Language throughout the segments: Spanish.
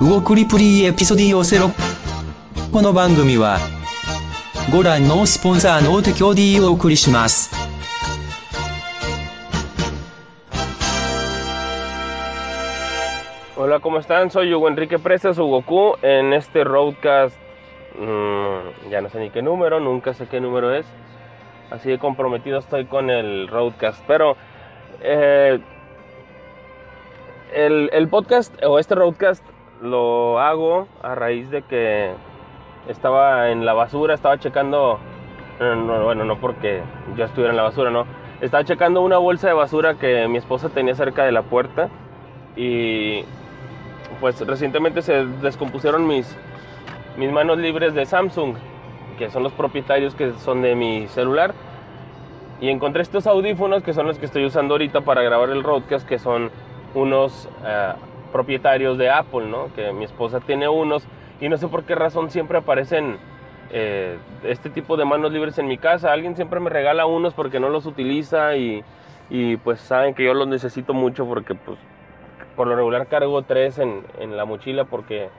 動くリプリーエピソディオセロこの番組はご覧のスポンサーの提供でお送りします。 Hola, ¿cómo están? Soy Hugo Enrique Presas, Hugo Q, en este roadcast, mmm, ya no sé ni qué número, nunca sé qué número es, así de comprometido estoy con el roadcast, pero eh, el, el podcast o este roadcast lo hago a raíz de que estaba en la basura, estaba checando, no, no, bueno, no porque yo estuviera en la basura, no, estaba checando una bolsa de basura que mi esposa tenía cerca de la puerta y pues recientemente se descompusieron mis, mis manos libres de Samsung, que son los propietarios que son de mi celular. Y encontré estos audífonos que son los que estoy usando ahorita para grabar el roadcast, que son unos eh, propietarios de Apple, ¿no? Que mi esposa tiene unos y no sé por qué razón siempre aparecen eh, este tipo de manos libres en mi casa. Alguien siempre me regala unos porque no los utiliza y, y pues saben que yo los necesito mucho porque pues por lo regular cargo tres en, en la mochila porque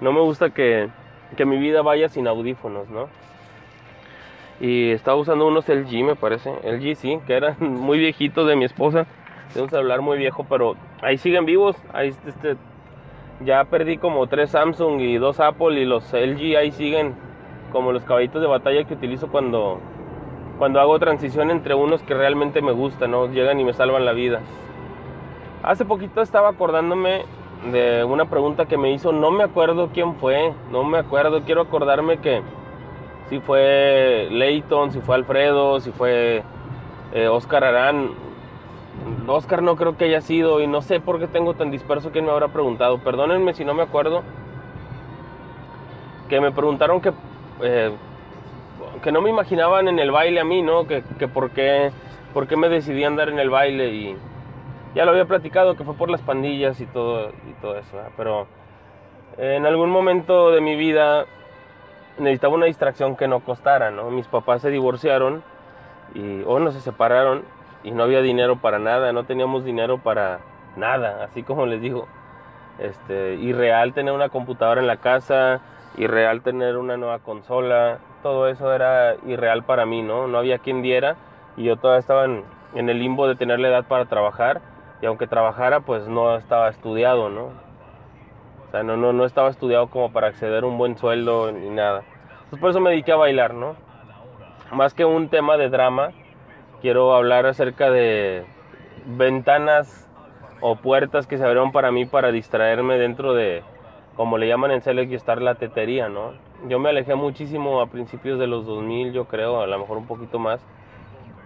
no me gusta que, que, mi vida vaya sin audífonos, ¿no? Y estaba usando unos LG, me parece, LG sí, que eran muy viejitos de mi esposa, de un celular muy viejo, pero ahí siguen vivos, ahí este, ya perdí como tres Samsung y dos Apple y los LG ahí siguen como los caballitos de batalla que utilizo cuando, cuando hago transición entre unos que realmente me gustan, ¿no? Llegan y me salvan la vida. Hace poquito estaba acordándome de una pregunta que me hizo, no me acuerdo quién fue, no me acuerdo, quiero acordarme que si fue Leighton, si fue Alfredo, si fue eh, Oscar Arán. Oscar no creo que haya sido y no sé por qué tengo tan disperso quién me habrá preguntado. Perdónenme si no me acuerdo. Que me preguntaron que, eh, que no me imaginaban en el baile a mí, ¿no? Que, que por, qué, por qué me decidí andar en el baile y, ya lo había platicado que fue por las pandillas y todo, y todo eso, pero en algún momento de mi vida necesitaba una distracción que no costara, ¿no? Mis papás se divorciaron y o no se separaron y no había dinero para nada, no teníamos dinero para nada, así como les digo. Este, irreal tener una computadora en la casa, irreal tener una nueva consola, todo eso era irreal para mí, ¿no? No había quien diera y yo todavía estaba en, en el limbo de tener la edad para trabajar y aunque trabajara pues no estaba estudiado, ¿no? O sea, no, no, no estaba estudiado como para acceder a un buen sueldo ni nada. Entonces por eso me dediqué a bailar, ¿no? Más que un tema de drama, quiero hablar acerca de ventanas o puertas que se abrieron para mí para distraerme dentro de, como le llaman en Select estar la tetería, ¿no? Yo me alejé muchísimo a principios de los 2000, yo creo, a lo mejor un poquito más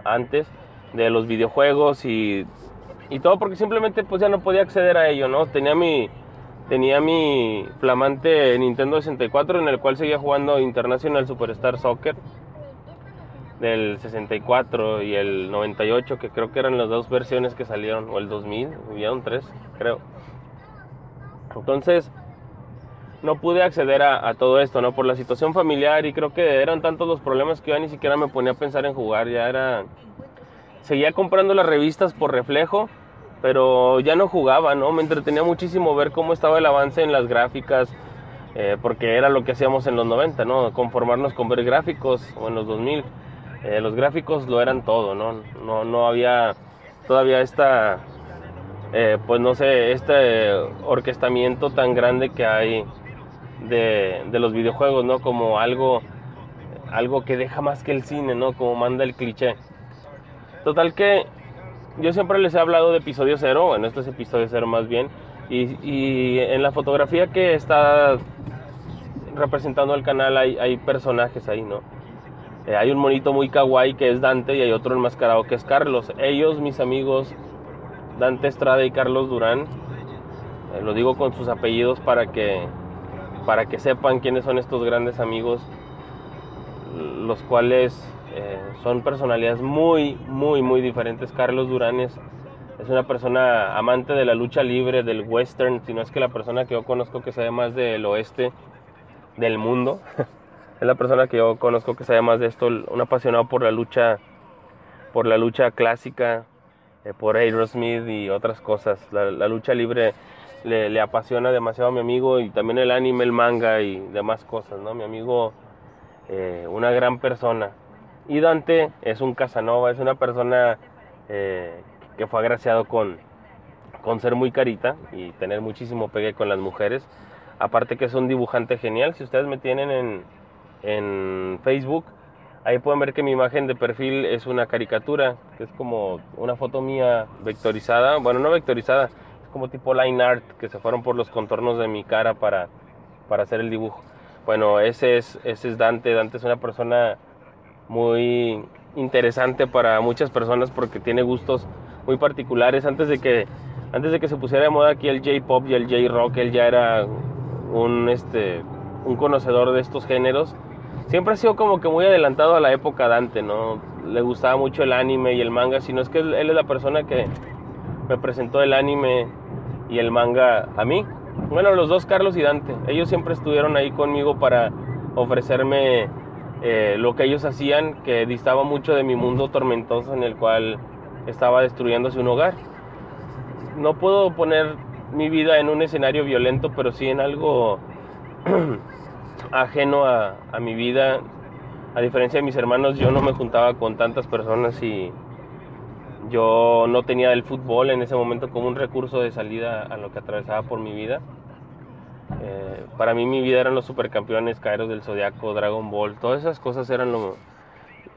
antes, de los videojuegos y y todo porque simplemente pues ya no podía acceder a ello, ¿no? Tenía mi tenía mi flamante Nintendo 64 en el cual seguía jugando International Superstar Soccer del 64 y el 98 que creo que eran las dos versiones que salieron o el 2000, hubieron tres, creo. Entonces no pude acceder a, a, todo esto, ¿no? Por la situación familiar y creo que eran tantos los problemas que ya ni siquiera me ponía a pensar en jugar, ya era seguía comprando las revistas por reflejo pero ya no jugaba, ¿no? Me entretenía muchísimo ver cómo estaba el avance en las gráficas, eh, porque era lo que hacíamos en los 90, ¿no? Conformarnos con ver gráficos o en los 2000. Eh, los gráficos lo eran todo, ¿no? No, no había todavía esta, eh, pues no sé, este orquestamiento tan grande que hay de, de, los videojuegos, ¿no? Como algo, algo que deja más que el cine, ¿no? Como manda el cliché. Total que yo siempre les he hablado de episodio cero, bueno, este es episodio cero más bien, y, y en la fotografía que está representando el canal hay, hay personajes ahí, ¿no? Eh, hay un monito muy kawaii que es Dante y hay otro enmascarado que es Carlos. Ellos, mis amigos, Dante Estrada y Carlos Durán, eh, lo digo con sus apellidos para que, para que sepan quiénes son estos grandes amigos, los cuales eh, son personalidades muy, muy, muy diferentes. Carlos Durán es, es, una persona amante de la lucha libre, del western, si no es que la persona que yo conozco que sabe más del oeste del mundo. es la persona que yo conozco que sabe más de esto, un apasionado por la lucha, por la lucha clásica, eh, por Aerosmith y otras cosas. La, la, lucha libre le, le apasiona demasiado a mi amigo y también el anime, el manga y demás cosas, ¿no? Mi amigo, eh, una gran persona. Y Dante es un Casanova, es una persona eh, que fue agraciado con, con ser muy carita y tener muchísimo pegue con las mujeres. Aparte que es un dibujante genial. Si ustedes me tienen en, en Facebook, ahí pueden ver que mi imagen de perfil es una caricatura, que es como una foto mía vectorizada. Bueno, no vectorizada, es como tipo line art, que se fueron por los contornos de mi cara para, para hacer el dibujo. Bueno, ese es, ese es Dante. Dante es una persona muy interesante para muchas personas porque tiene gustos muy particulares. Antes de que, antes de que se pusiera de moda aquí el J-pop y el J-rock, él ya era un, este, un conocedor de estos géneros. Siempre ha sido como que muy adelantado a la época Dante, ¿no? Le gustaba mucho el anime y el manga, sino es que él, él es la persona que me presentó el anime y el manga a mí. Bueno, los dos, Carlos y Dante, ellos siempre estuvieron ahí conmigo para ofrecerme eh, lo que ellos hacían, que distaba mucho de mi mundo tormentoso en el cual estaba destruyéndose un hogar. No puedo poner mi vida en un escenario violento, pero sí en algo ajeno a, a mi vida. A diferencia de mis hermanos, yo no me juntaba con tantas personas y yo no tenía el fútbol en ese momento como un recurso de salida a lo que atravesaba por mi vida. Eh, para mí mi vida eran los supercampeones, Caeros del Zodiaco, Dragon Ball, todas esas cosas eran lo,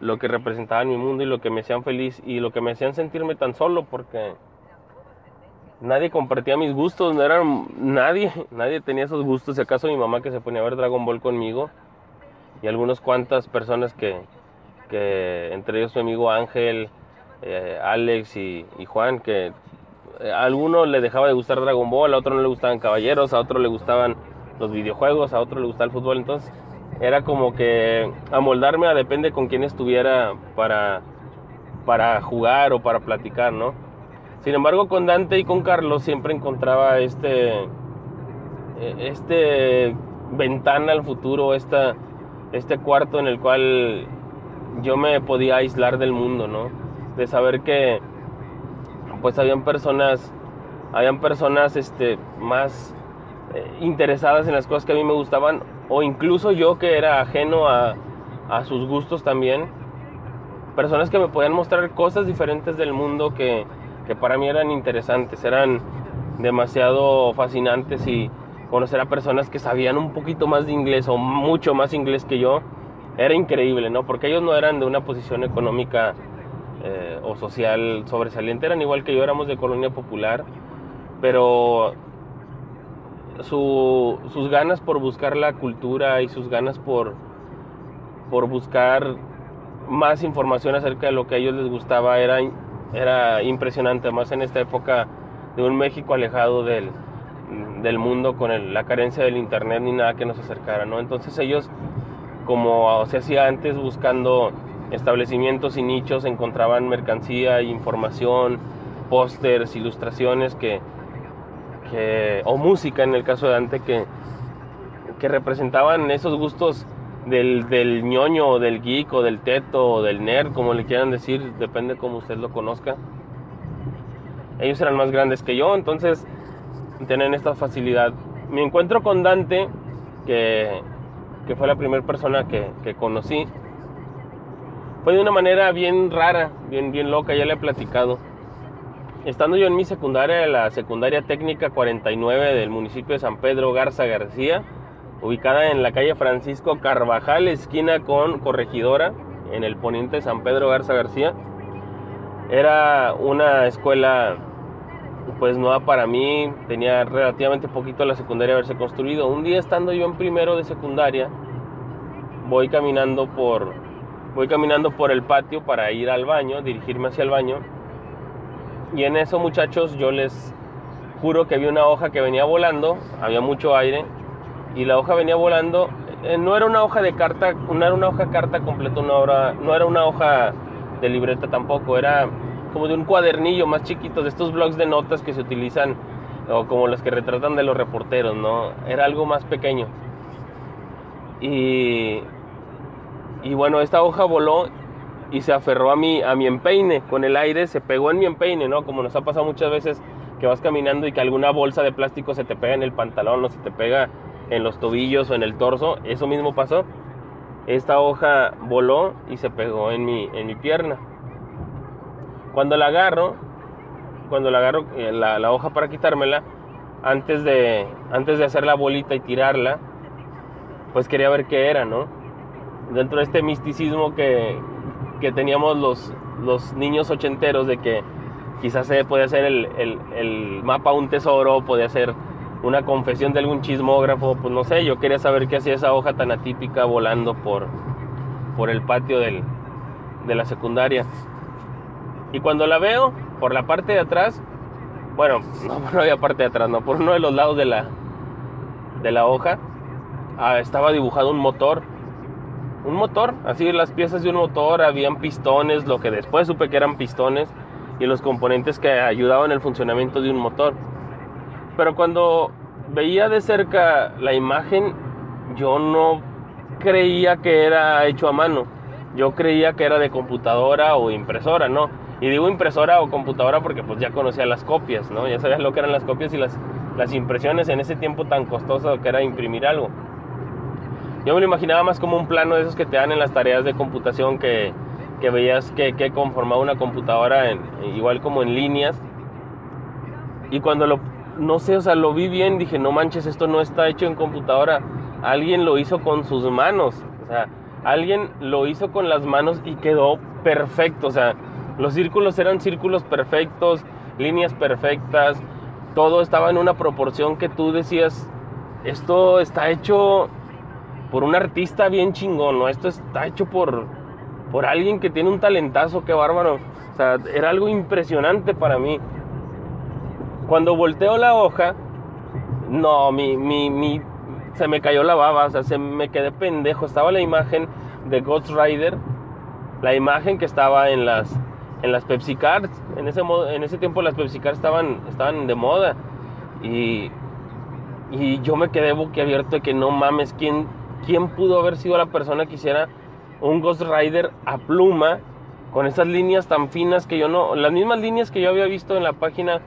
lo que representaban mi mundo y lo que me hacían feliz y lo que me hacían sentirme tan solo porque nadie compartía mis gustos, no eran nadie, nadie tenía esos gustos, si acaso mi mamá que se ponía a ver Dragon Ball conmigo y algunas cuantas personas que, que entre ellos mi amigo Ángel, eh, Alex y, Juan, que eh, a alguno le dejaba de gustar Dragon Ball, a otro no le gustaban caballeros, a otro le gustaban los videojuegos, a otro le gustaba el fútbol, entonces era como que amoldarme a depende con quién estuviera para, para jugar o para platicar, ¿no? Sin embargo, con Dante y con Carlos siempre encontraba este, eh, este ventana al futuro, esta, este cuarto en el cual yo me podía aislar del mundo, ¿no? De saber que pues habían personas, habían personas este, más eh, interesadas en las cosas que a mí me gustaban, o incluso yo que era ajeno a, a sus gustos también, personas que me podían mostrar cosas diferentes del mundo que, que para mí eran interesantes, eran demasiado fascinantes y conocer a personas que sabían un poquito más de inglés o mucho más inglés que yo, era increíble, ¿no? Porque ellos no eran de una posición económica eh, o social sobresaliente, eran igual que yo, éramos de colonia popular, pero su- sus ganas por buscar la cultura y sus ganas por, por buscar más información acerca de lo que a ellos les gustaba era, era impresionante, más en esta época de un México alejado del, del mundo con la carencia del internet ni nada que nos acercara, ¿no? Entonces ellos, como se hacía antes, buscando establecimientos y nichos, encontraban mercancía, información, pósters, ilustraciones que- o música en el caso de Dante que, que representaban esos gustos del, del ñoño o del geek del teto o del nerd, como le quieran decir, depende cómo usted lo conozca. Ellos eran más grandes que yo, entonces tienen esta facilidad. Mi encuentro con Dante, que, que fue la primera persona que, que conocí, fue de una manera bien rara, bien, bien loca, ya le he platicado. Estando yo en mi secundaria, la secundaria técnica 49 del municipio de San Pedro Garza García, ubicada en la calle Francisco Carvajal, esquina con Corregidora, en el poniente de San Pedro Garza García, era una escuela pues nueva para mí, tenía relativamente poquito la secundaria haberse construido. Un día estando yo en primero de secundaria, voy caminando por voy caminando por el patio para ir al baño, dirigirme hacia el baño. Y en eso, muchachos, yo les juro que vi una hoja que venía volando, había mucho aire y la hoja venía volando, eh, no era una hoja de carta, no era una hoja carta completa, una hora, no era una hoja de libreta tampoco, era como de un cuadernillo más chiquito, de estos blogs de notas que se utilizan, o como los que retratan de los reporteros, ¿no? Era algo más pequeño. Y, y bueno, esta hoja voló y se aferró a mi, a mi empeine, con el aire se pegó en mi empeine, ¿no? Como nos ha pasado muchas veces, que que vas caminando y que alguna bolsa de plástico se te pega en el pantalón o se te pega en los tobillos o en el torso. Eso mismo pasó. Esta hoja voló y se pegó en mi, en mi pierna. Cuando la agarro, cuando la agarro eh, la, la hoja para quitármela, antes de, antes de hacer la bolita y tirarla, pues quería ver qué era, ¿no? Dentro de este misticismo que, que teníamos los, los niños ochenteros de que quizás se puede hacer el, el, el mapa un tesoro, podía ser una confesión de algún chismógrafo, pues no sé, yo quería saber qué hacía esa hoja tan atípica volando por, por el patio del, de la secundaria. Y cuando la veo, por la parte de atrás, bueno, no, no había parte de atrás, no, por uno de los lados de la, de la hoja, ah, estaba dibujado un motor. Un motor, así las piezas de un motor, habían pistones, lo que después supe que eran pistones, y los componentes que ayudaban el funcionamiento de un motor. Pero cuando veía de cerca la imagen, yo no creía que era hecho a mano. Yo creía que era de computadora o impresora, ¿no? Y digo impresora o computadora porque pues ya conocía las copias, ¿no? Ya sabía lo que eran las copias y las, las impresiones en ese tiempo tan costoso que era imprimir algo. Yo me lo imaginaba más como un plano de esos que te dan en las tareas de computación que, que veías que, que, conformaba una computadora en, igual como en líneas. Y cuando lo, no sé, o sea, lo vi bien, dije, no manches, esto no está hecho en computadora. Alguien lo hizo con sus manos. O sea, alguien lo hizo con las manos y quedó perfecto. O sea, los círculos eran círculos perfectos, líneas perfectas. Todo estaba en una proporción que tú decías, esto está hecho por un artista bien chingón, ¿no? Esto está hecho por, por alguien que tiene un talentazo, qué bárbaro. O sea, era algo impresionante para mí. Cuando volteo la hoja, no, mi, mi, mi, se me cayó la baba, o sea, se me quedé pendejo. Estaba la imagen de Ghost Rider, la imagen que estaba en las, en las Pepsi Cards. En ese, en ese tiempo las Pepsi Cards estaban, estaban de moda. Y, y yo me quedé boquiabierto de que no mames, ¿quién, ¿quién pudo haber sido la persona que hiciera un Ghost Rider a pluma con esas líneas tan finas que yo no, las mismas líneas que yo había visto en la página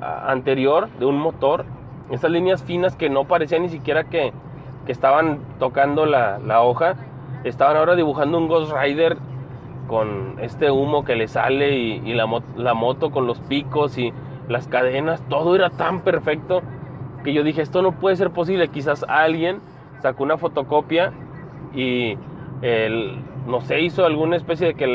anterior de un motor, esas líneas finas que no parecían ni siquiera que, que estaban tocando la, la, hoja, estaban ahora dibujando un Ghost Rider con este humo que le sale y, y la, la moto con los picos y las cadenas, todo era tan perfecto que yo dije, esto no puede ser posible, quizás alguien sacó una fotocopia y el, no sé, hizo alguna especie de que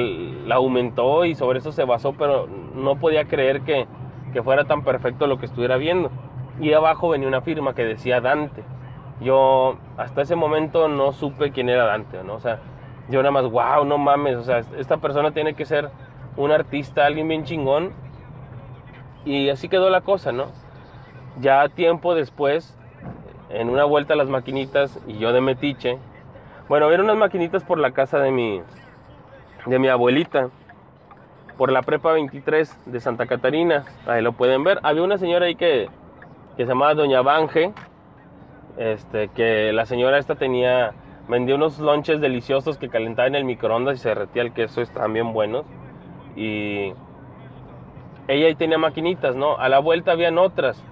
la aumentó y sobre eso se basó, pero no podía creer que, que fuera tan perfecto lo que estuviera viendo. Y abajo venía una firma que decía Dante. Yo hasta ese momento no supe quién era Dante, ¿no? O sea, yo nada más, wow, no mames, o sea, esta persona tiene que ser un artista, alguien bien chingón. Y así quedó la cosa, ¿no? Ya tiempo después, en una vuelta a las maquinitas y yo de metiche, bueno, había unas maquinitas por la casa de mi, de mi abuelita, por la prepa 23 de Santa Catarina, ahí lo pueden ver. Había una señora ahí que, que se llamaba Doña Banje, este, que la señora esta tenía, vendía unos lonches deliciosos que calentaba en el microondas y se derretía el queso, estaban bien buenos. Y ella ahí tenía maquinitas, ¿no? A la vuelta habían otras,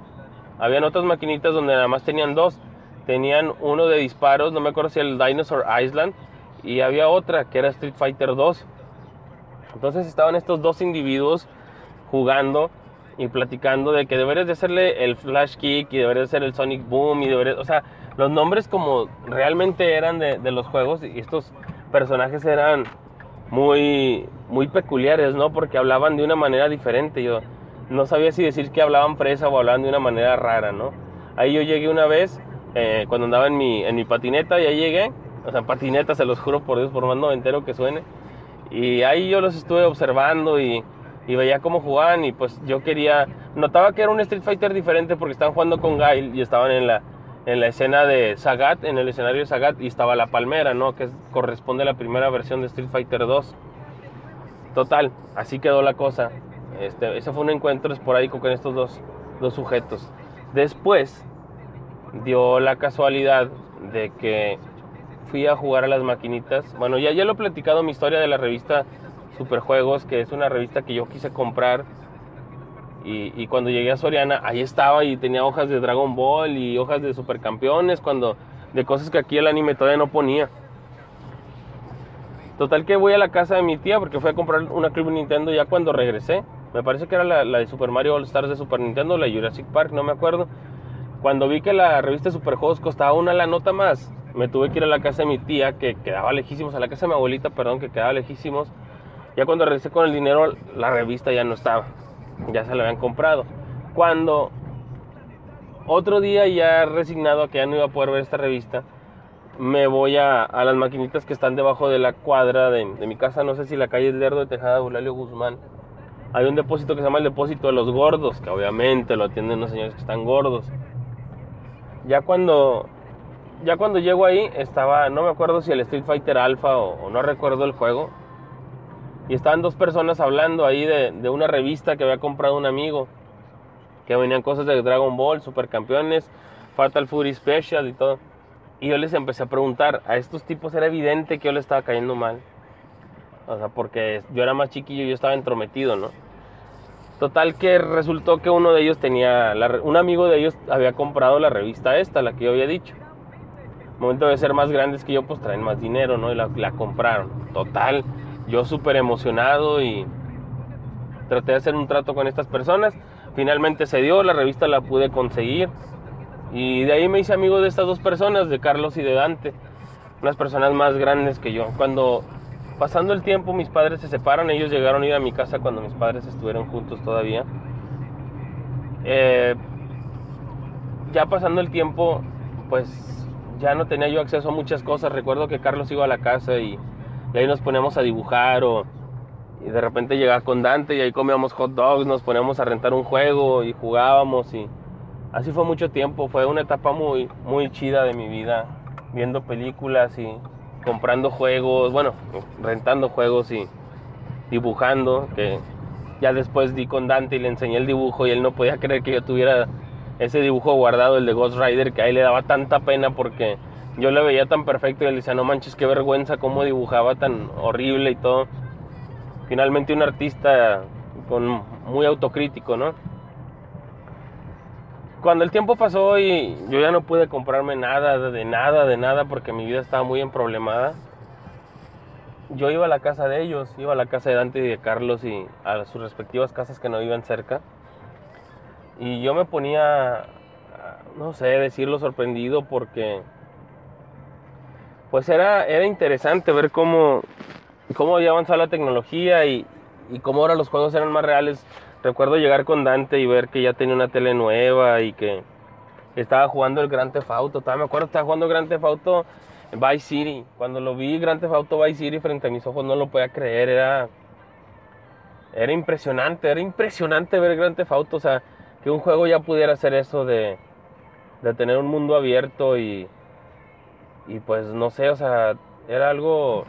habían otras maquinitas donde nada más tenían dos tenían uno de disparos, no me acuerdo si el Dinosaur Island, y había otra que era Street Fighter 2. Entonces estaban estos dos individuos jugando y platicando de que deberías de hacerle el Flash Kick y deberías hacer el Sonic Boom y deberías, o sea, los nombres como realmente eran de, los juegos y estos personajes eran muy, muy peculiares, ¿no? Porque hablaban de una manera diferente. Yo no sabía si decir que hablaban fresa o hablaban de una manera rara, ¿no? Ahí yo llegué una vez eh, cuando andaba en mi, en mi patineta, ya llegué, o sea, patineta, se los juro por Dios, por más noventero que suene. Y ahí yo los estuve observando y, y, veía cómo jugaban y pues yo quería, notaba que era un Street Fighter diferente porque estaban jugando con Gail y estaban en la, en la escena de Sagat, en el escenario de Sagat y estaba la palmera, ¿no? Que corresponde a la primera versión de Street Fighter 2. Total, así quedó la cosa. Este, ese fue un encuentro esporádico con estos dos, dos sujetos. Después, dio la casualidad de que fui a jugar a las maquinitas. Bueno, ya, ya lo he platicado mi historia de la revista Superjuegos, que es una revista que yo quise comprar Y, cuando llegué a Soriana, ahí estaba y tenía hojas de Dragon Ball y hojas de Supercampeones, cuando de cosas que aquí el anime todavía no ponía. Total que voy a la casa de mi tía porque fui a comprar una Club Nintendo ya cuando regresé. Me parece que era la, de Super Mario All Stars de Super Nintendo, la Jurassic Park, no me acuerdo. Cuando vi que la revista de Superjuegos costaba una la nota más, me tuve que ir a la casa de mi tía, que quedaba lejísimos, a la casa de mi abuelita, perdón, que quedaba lejísimos. Ya cuando regresé con el dinero, la revista ya no estaba. Ya se la habían comprado. Cuando otro día ya resignado a que ya no iba a poder ver esta revista, me voy a, a las maquinitas que están debajo de la cuadra de, mi casa, no sé si la calle Lerdo de Tejada, Eulalio Guzmán. Hay un depósito que se llama el depósito de los gordos, que obviamente lo atienden unos señores que están gordos. Ya cuando ya cuando llego ahí estaba, no me acuerdo si el Street Fighter Alpha o, no recuerdo el juego. Y estaban dos personas hablando ahí de, una revista que había comprado un amigo. Que venían cosas de Dragon Ball, Supercampeones, Fatal Fury Special y todo. Y yo les empecé a preguntar, a estos tipos era evidente que yo les estaba cayendo mal. O sea, porque yo era más chiquillo y yo estaba entrometido, ¿no? Total que resultó que uno de ellos tenía, un amigo de ellos había comprado la revista esta, la que yo había dicho. Momento de ser más grandes que yo, pues traen más dinero, ¿no? Y la, la compraron. Total, yo súper emocionado y traté de hacer un trato con estas personas. Finalmente se dio, la revista la pude conseguir. Y de ahí me hice amigo de estas dos personas, de Carlos y de Dante. Unas personas más grandes que yo. Cuando pasando el tiempo mis padres se separan, ellos llegaron a ir a mi casa cuando mis padres estuvieron juntos todavía. Eh, ya pasando el tiempo, pues ya no tenía yo acceso a muchas cosas. Recuerdo que Carlos iba a la casa y, y ahí nos poníamos a dibujar o y de repente llegaba con Dante y ahí comíamos hot dogs, nos poníamos a rentar un juego y jugábamos y así fue mucho tiempo. Fue una etapa muy, muy chida de mi vida, viendo películas y comprando juegos, bueno, rentando juegos y dibujando, que ya después di con Dante y le enseñé el dibujo y él no podía creer que yo tuviera ese dibujo guardado, el de Ghost Rider, que a él le daba tanta pena porque yo le veía tan perfecto y él decía, no manches, qué vergüenza cómo dibujaba tan horrible y todo. Finalmente un artista con muy autocrítico, ¿no? Cuando el tiempo pasó y yo ya no pude comprarme nada, de nada, de nada, porque mi vida estaba muy emproblemada, yo iba a la casa de ellos, iba a la casa de Dante y de Carlos y a sus respectivas casas que no vivían cerca. Y yo me ponía, no sé, decirlo sorprendido porque pues era, era interesante ver cómo, cómo había avanzado la tecnología y, cómo ahora los juegos eran más reales. Recuerdo llegar con Dante y ver que ya tenía una tele nueva y que estaba jugando el Grand Theft Auto. Todavía me acuerdo, estaba jugando el Grand Theft Auto Vice City. Cuando lo vi Grand Theft Auto Vice City frente a mis ojos no lo podía creer. Era, era impresionante, era impresionante ver Grand Theft Auto. O sea, que un juego ya pudiera hacer eso de, de tener un mundo abierto y, y pues no sé, o sea, era algo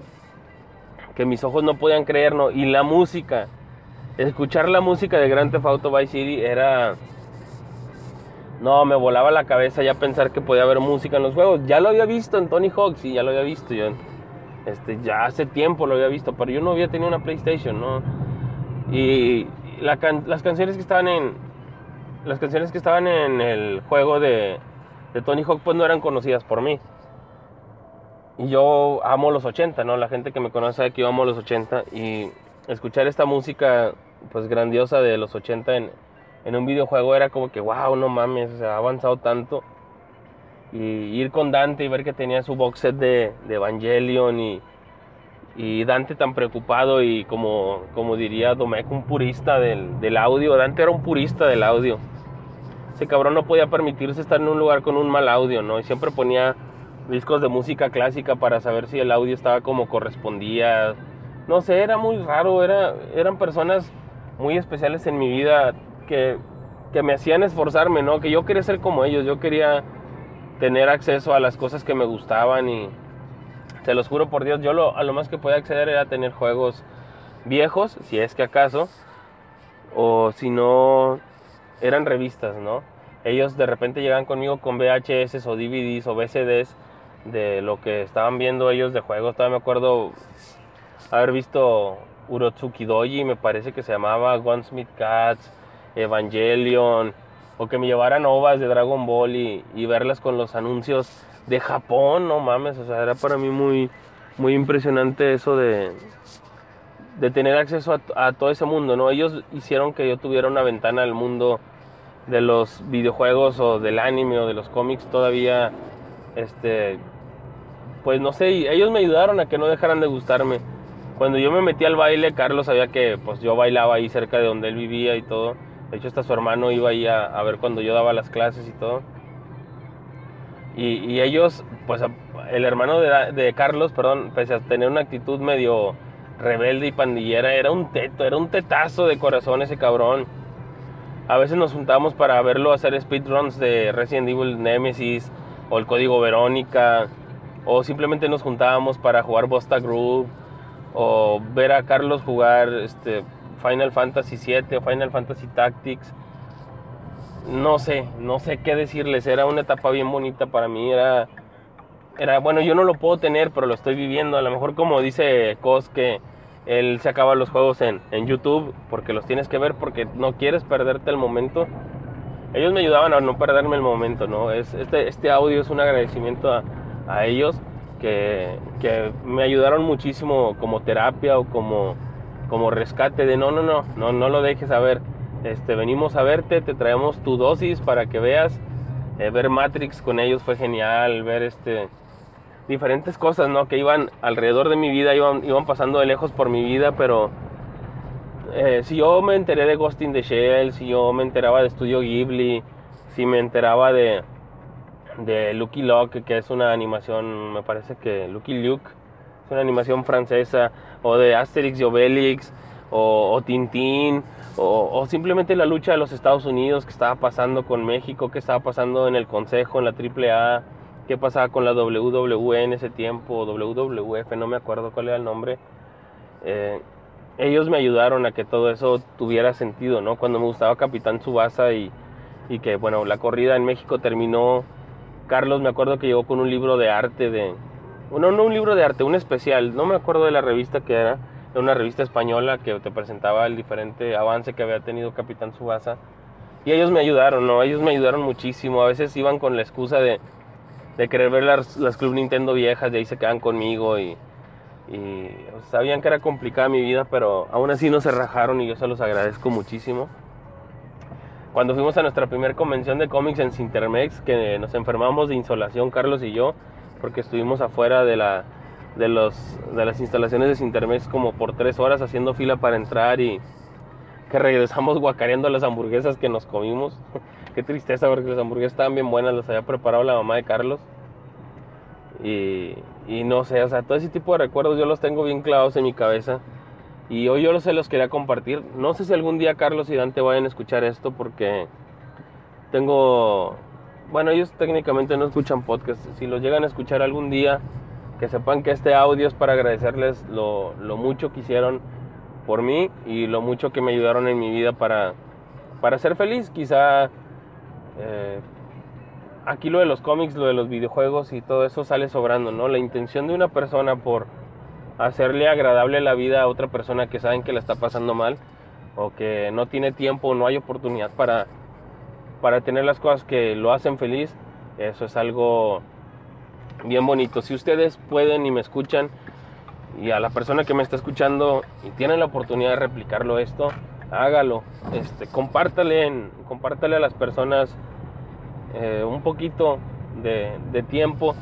que mis ojos no podían creer, ¿no? Y la música, escuchar la música de Grand Theft Auto Vice City era... No, me volaba la cabeza ya pensar que podía haber música en los juegos. Ya lo había visto en Tony Hawk, sí, ya lo había visto yo. Este, ya hace tiempo lo había visto, pero yo no había tenido una PlayStation, ¿no? Y las canciones que estaban en las canciones que estaban en el juego de, de Tony Hawk pues no eran conocidas por mí. Y yo amo los 80, ¿no? La gente que me conoce sabe que yo amo los 80 y escuchar esta música pues grandiosa de los 80 en, en un videojuego era como que wow, no mames, o ha avanzado tanto. Y ir con Dante y ver que tenía su box set de, de Evangelion y, y, Dante tan preocupado y como, como diría Domecq, un purista del, del audio. Dante era un purista del audio. Ese cabrón no podía permitirse estar en un lugar con un mal audio, ¿no? Y siempre ponía discos de música clásica para saber si el audio estaba como correspondía. No sé, era muy raro, era, eran personas muy especiales en mi vida que, que me hacían esforzarme, ¿no? Que yo quería ser como ellos, yo quería tener acceso a las cosas que me gustaban y te los juro por Dios, yo lo, a lo más que podía acceder era tener juegos viejos, si es que acaso, o si no, eran revistas, ¿no? Ellos de repente llegan conmigo con VHS o DVDs o VCDs de lo que estaban viendo ellos de juegos. Todavía me acuerdo haber visto Urotsuki Doji, me parece que se llamaba Gunsmith Cats, Evangelion, o que me llevaran ovas de Dragon Ball y, y verlas con los anuncios de Japón, no mames, o sea, era para mí muy, muy impresionante eso de, de tener acceso a, a, todo ese mundo, ¿no? Ellos hicieron que yo tuviera una ventana al mundo de los videojuegos o del anime o de los cómics todavía, este, pues no sé, ellos me ayudaron a que no dejaran de gustarme. Cuando yo me metí al baile, Carlos sabía que pues yo bailaba ahí cerca de donde él vivía y todo. De hecho, hasta su hermano iba ahí a, a ver cuando yo daba las clases y todo. Y, ellos, pues el hermano de, de, Carlos, perdón, pese a tener una actitud medio rebelde y pandillera, era un teto, era un tetazo de corazón ese cabrón. A veces nos juntábamos para verlo hacer speedruns de Resident Evil Nemesis o el código Verónica, o simplemente nos juntábamos para jugar Bosta Group o ver a Carlos jugar este, Final Fantasy VII o Final Fantasy Tactics. No sé, no sé qué decirles. Era una etapa bien bonita para mí. Era, era bueno, yo no lo puedo tener, pero lo estoy viviendo. A lo mejor, como dice Cos, que él se acaba los juegos en, en YouTube porque los tienes que ver porque no quieres perderte el momento. Ellos me ayudaban a no perderme el momento, ¿no? Es, este, este audio es un agradecimiento a, a ellos que, que, me ayudaron muchísimo como terapia o como, como rescate de no, no, no, no, no lo dejes a ver. Este, venimos a verte, te traemos tu dosis para que veas. Eh, ver Matrix con ellos fue genial, ver este, diferentes cosas ¿no? que iban alrededor de mi vida, iban, iban pasando de lejos por mi vida, pero eh, si yo me enteré de Ghost in the Shell, si yo me enteraba de Studio Ghibli, si me enteraba de, de Lucky Luke, que es una animación, me parece que Lucky Luke, es una animación francesa, o de Asterix y Obelix, o, o Tintín, o, simplemente la lucha de los Estados Unidos que estaba pasando con México, que estaba pasando en el Consejo, en la AAA, qué pasaba con la WWE en ese tiempo, WWF, no me acuerdo cuál era el nombre. Eh, ellos me ayudaron a que todo eso tuviera sentido, ¿no? Cuando me gustaba Capitán Subasa y, y que, bueno, la corrida en México terminó Carlos me acuerdo que llegó con un libro de arte de... No, no un libro de arte, un especial. No me acuerdo de la revista que era. Una revista española que te presentaba el diferente avance que había tenido Capitán Subasa. Y ellos me ayudaron, ¿no? Ellos me ayudaron muchísimo. A veces iban con la excusa de, de querer ver las, las Club Nintendo viejas y ahí se quedan conmigo y, y sabían que era complicada mi vida, pero aún así no se rajaron y yo se los agradezco muchísimo cuando fuimos a nuestra primera convención de cómics en Sintermex, que nos enfermamos de insolación, Carlos y yo, porque estuvimos afuera de, la, de, los, de las instalaciones de Sintermex como por tres horas haciendo fila para entrar y que regresamos guacareando las hamburguesas que nos comimos. Qué tristeza porque las hamburguesas estaban bien buenas, las había preparado la mamá de Carlos. Y, y no sé, o sea, todo ese tipo de recuerdos yo los tengo bien clavados en mi cabeza. Y hoy yo se los quería compartir. No sé si algún día Carlos y Dante vayan a escuchar esto porque tengo... Bueno, ellos técnicamente no escuchan podcast. Si los llegan a escuchar algún día, que sepan que este audio es para agradecerles lo, lo mucho que hicieron por mí y lo mucho que me ayudaron en mi vida para, para ser feliz. Quizá eh, aquí lo de los cómics, lo de los videojuegos y todo eso sale sobrando, ¿no? La intención de una persona por hacerle agradable la vida a otra persona que saben que la está pasando mal o que no tiene tiempo o no hay oportunidad para, para tener las cosas que lo hacen feliz, eso es algo bien bonito. Si ustedes pueden y me escuchan y a la persona que me está escuchando y tienen la oportunidad de replicarlo esto, hágalo. Este, compártale, compártale a las personas eh, un poquito de, de tiempo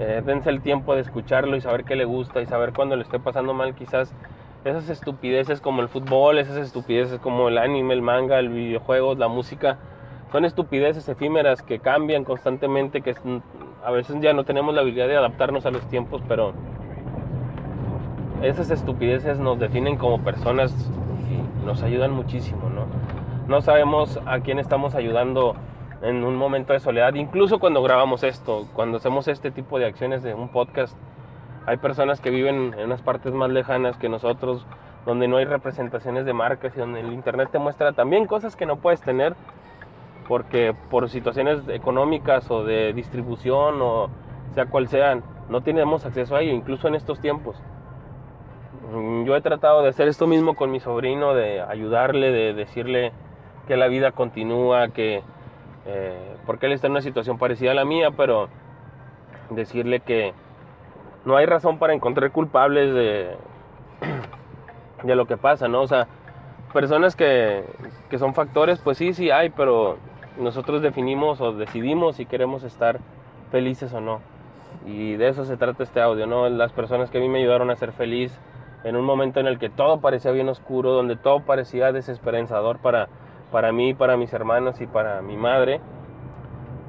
eh, dense el tiempo de escucharlo y saber qué le gusta y saber cuando le esté pasando mal quizás esas estupideces como el fútbol, esas estupideces como el anime, el manga, el videojuego, la música, son estupideces efímeras que cambian constantemente, que a veces ya no tenemos la habilidad de adaptarnos a los tiempos, pero esas estupideces nos definen como personas y nos ayudan muchísimo, ¿no? No sabemos a quién estamos ayudando en un momento de soledad, incluso cuando grabamos esto, cuando hacemos este tipo de acciones de un podcast, hay personas que viven en unas partes más lejanas que nosotros, donde no hay representaciones de marcas y donde el internet te muestra también cosas que no puedes tener porque por situaciones económicas o de distribución o sea cual sean, no tenemos acceso a ello, incluso en estos tiempos. Yo he tratado de hacer esto mismo con mi sobrino, de ayudarle, de decirle que la vida continúa, que eh, porque él está en una situación parecida a la mía, pero decirle que no hay razón para encontrar culpables de, de lo que pasa, ¿no? O sea, personas que, que son factores, pues sí, sí hay, pero nosotros definimos o decidimos si queremos estar felices o no. Y de eso se trata este audio, ¿no? Las personas que a mí me ayudaron a ser feliz en un momento en el que todo parecía bien oscuro, donde todo parecía desesperanzador para, para mí, para mis hermanos y para mi madre,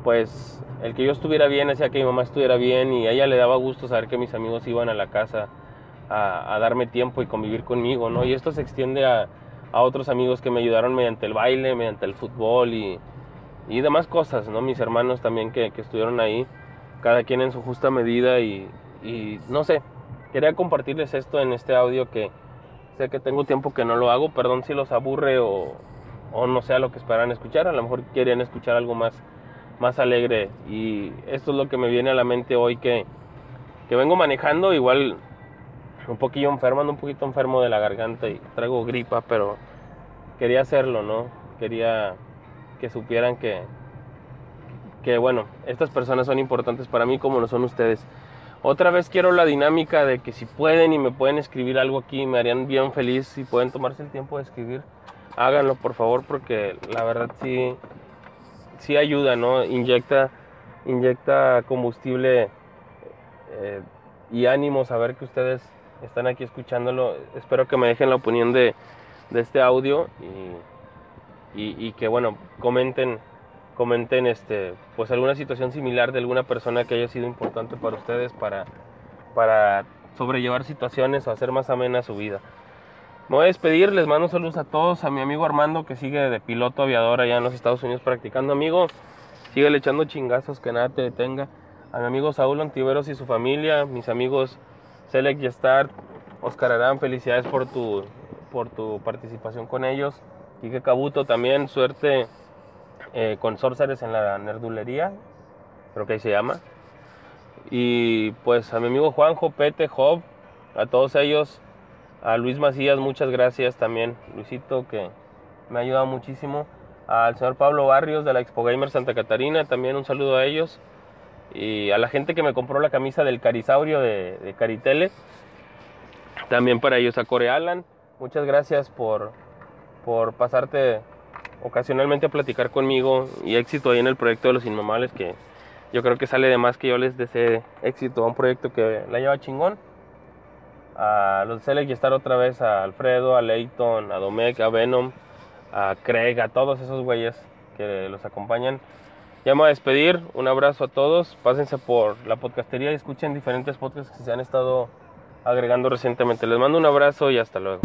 pues el que yo estuviera bien hacía que mi mamá estuviera bien y a ella le daba gusto saber que mis amigos iban a la casa a, darme tiempo y convivir conmigo, ¿no? Y esto se extiende a, a otros amigos que me ayudaron mediante el baile, mediante el fútbol y, y demás cosas, ¿no? Mis hermanos también que, que, estuvieron ahí, cada quien en su justa medida y, y, no sé, quería compartirles esto en este audio que sé que tengo tiempo que no lo hago, perdón si los aburre o, o no sea lo que esperan escuchar, a lo mejor querían escuchar algo más, más alegre y esto es lo que me viene a la mente hoy que, que vengo manejando, igual un poquillo enfermo, un poquito enfermo de la garganta y traigo gripa, pero quería hacerlo, ¿no? Quería que supieran que, que, bueno, estas personas son importantes para mí como lo son ustedes. Otra vez quiero la dinámica de que si pueden y me pueden escribir algo aquí, me harían bien feliz. Si pueden tomarse el tiempo de escribir, háganlo por favor, porque la verdad sí, sí ayuda, ¿no? Inyecta, inyecta combustible eh, y ánimo saber que ustedes están aquí escuchándolo. Espero que me dejen la opinión de, de este audio y y, que bueno, comenten, comenten este, pues alguna situación similar de alguna persona que haya sido importante para ustedes para, para sobrellevar situaciones o hacer más amena su vida. Me voy a despedir, les mando saludos a todos, a mi amigo Armando que sigue de piloto aviador allá en los Estados Unidos practicando. Amigo, sigue le echando chingazos, que nada te detenga. A mi amigo Saúl Antiveros y su familia, mis amigos Select y Start, Oscar Arán, felicidades por tu, por tu participación con ellos. Quique Cabuto también, suerte eh, con Sorceres en la nerdulería, creo que ahí se llama. Y pues a mi amigo Juanjo, Pete, Job, a todos ellos, a Luis Macías, muchas gracias también, Luisito, que me ha ayudado muchísimo. Al señor Pablo Barrios de la Expo Gamer Santa Catarina, también un saludo a ellos. Y a la gente que me compró la camisa del Carisaurio de, de Caritele, también para ellos, a Core Alan, muchas gracias por, por pasarte ocasionalmente a platicar conmigo y éxito ahí en el proyecto de los inmamables que yo creo que sale de más que yo les desee éxito a un proyecto que la lleva chingón. A los Select y estar otra vez a Alfredo, a Leighton, a Domecq, a Venom, a Craig, a todos esos güeyes que los acompañan. Ya me voy a despedir, un abrazo a todos, pásense por la podcastería y escuchen diferentes podcasts que se han estado agregando recientemente. Les mando un abrazo y hasta luego.